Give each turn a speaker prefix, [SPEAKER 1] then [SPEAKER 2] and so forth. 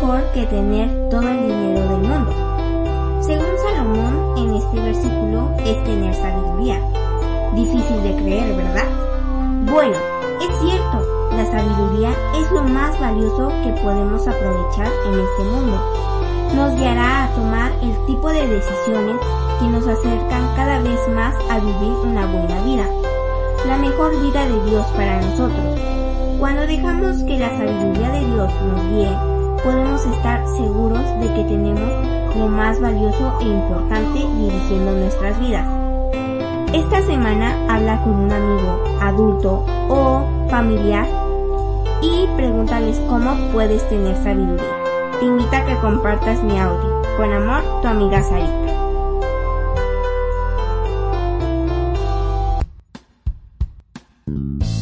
[SPEAKER 1] mejor que tener todo el dinero del mundo? Según Salomón, en este versículo es tener sabiduría. Difícil de creer, ¿verdad? Bueno, es cierto, la sabiduría es lo más valioso que podemos aprovechar en este mundo. Nos guiará a tomar el tipo de decisiones que nos acercan cada vez más a vivir una buena vida, la mejor vida de Dios para nosotros. Cuando dejamos que la sabiduría de Dios nos guíe, podemos estar seguros de que tenemos lo más valioso e importante dirigiendo nuestras vidas. Esta semana habla con un amigo, adulto o familiar y pregúntales cómo puedes tener sabiduría. Te invito a que compartas mi audio. Con amor, tu amiga Sarita.